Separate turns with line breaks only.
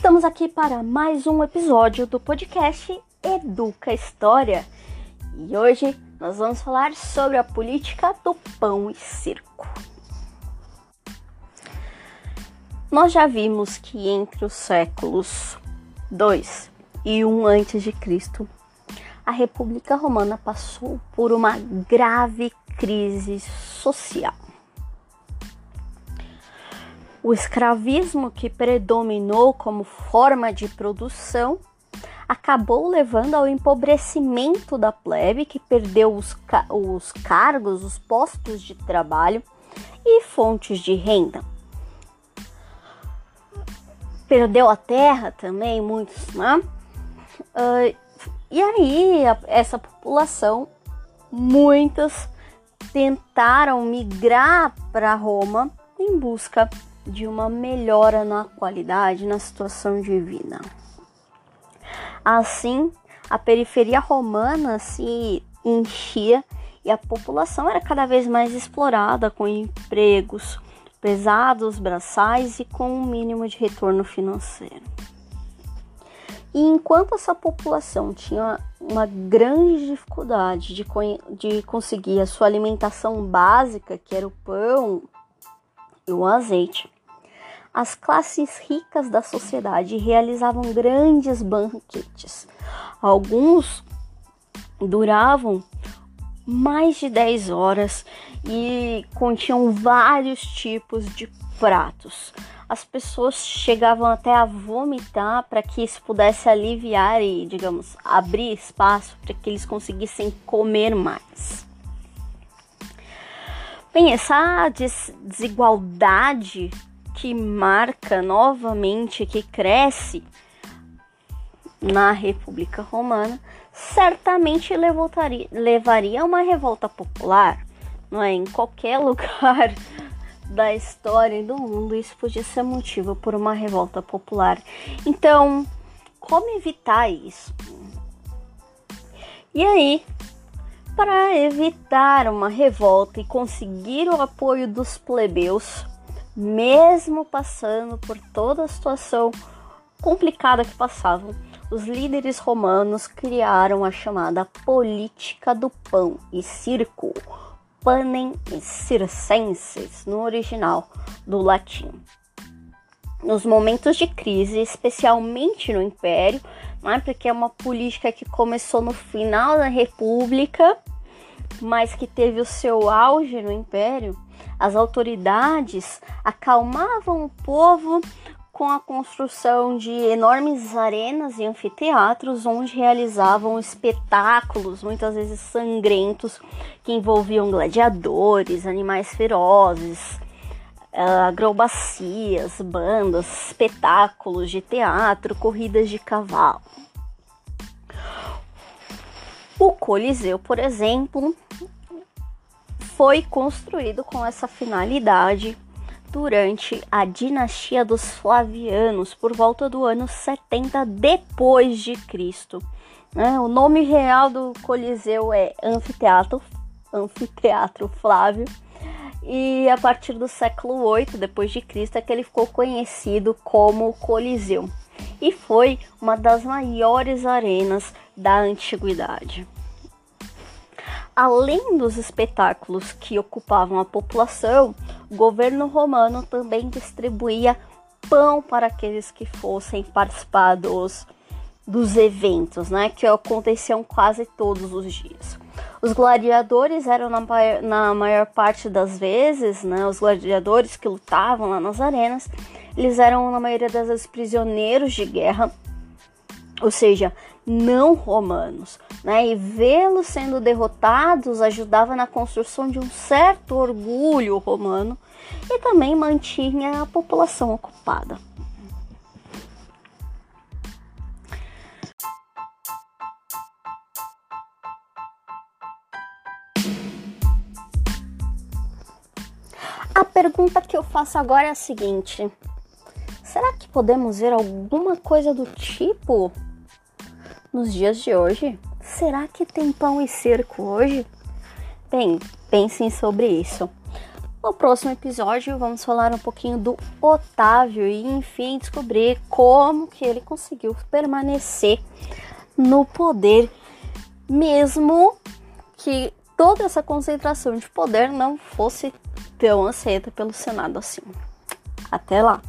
Estamos aqui para mais um episódio do podcast Educa História e hoje nós vamos falar sobre a política do pão e circo. Nós já vimos que entre os séculos 2 e 1 antes de Cristo, a República Romana passou por uma grave crise social. O escravismo que predominou como forma de produção acabou levando ao empobrecimento da plebe, que perdeu os, ca os cargos, os postos de trabalho e fontes de renda. Perdeu a terra também, muitos, né? Uh, e aí, a, essa população, muitas tentaram migrar para Roma em busca uma melhora na qualidade, na situação de vida. Assim, a periferia romana se enchia e a população era cada vez mais explorada com empregos pesados, braçais e com um mínimo de retorno financeiro. E enquanto essa população tinha uma grande dificuldade de, de conseguir a sua alimentação básica, que era o pão e o azeite, as classes ricas da sociedade realizavam grandes banquetes. Alguns duravam mais de 10 horas e continham vários tipos de pratos. As pessoas chegavam até a vomitar para que isso pudesse aliviar e, digamos, abrir espaço para que eles conseguissem comer mais. Bem, essa desigualdade que marca novamente, que cresce na República Romana, certamente levaria, levaria a uma revolta popular, não é? Em qualquer lugar da história e do mundo, isso podia ser motivo por uma revolta popular. Então, como evitar isso? E aí, para evitar uma revolta e conseguir o apoio dos plebeus, mesmo passando por toda a situação complicada que passavam, os líderes romanos criaram a chamada política do pão e circo, panem circenses, no original do latim. Nos momentos de crise, especialmente no Império, não é porque é uma política que começou no final da República, mas que teve o seu auge no Império, as autoridades acalmavam o povo com a construção de enormes arenas e anfiteatros onde realizavam espetáculos, muitas vezes sangrentos, que envolviam gladiadores, animais ferozes, acrobacias, bandas, espetáculos de teatro, corridas de cavalo. O Coliseu, por exemplo, foi construído com essa finalidade durante a dinastia dos Flavianos, por volta do ano 70 depois de Cristo. Né? O nome real do Coliseu é Anfiteatro, Anfiteatro Flávio, e a partir do século 8 depois de Cristo é que ele ficou conhecido como Coliseu e foi uma das maiores arenas da antiguidade. Além dos espetáculos que ocupavam a população, o governo romano também distribuía pão para aqueles que fossem participar dos, dos eventos, né, que aconteciam quase todos os dias. Os gladiadores eram na, na maior parte das vezes, né, os gladiadores que lutavam lá nas arenas, eles eram na maioria das vezes prisioneiros de guerra, ou seja, não romanos, né? E vê-los sendo derrotados ajudava na construção de um certo orgulho romano e também mantinha a população ocupada. A pergunta que eu faço agora é a seguinte: será que podemos ver alguma coisa do tipo nos dias de hoje? Será que tem pão e cerco hoje? Bem, pensem sobre isso. No próximo episódio vamos falar um pouquinho do Otávio e enfim descobrir como que ele conseguiu permanecer no poder mesmo que toda essa concentração de poder não fosse tão aceita pelo Senado assim. Até lá!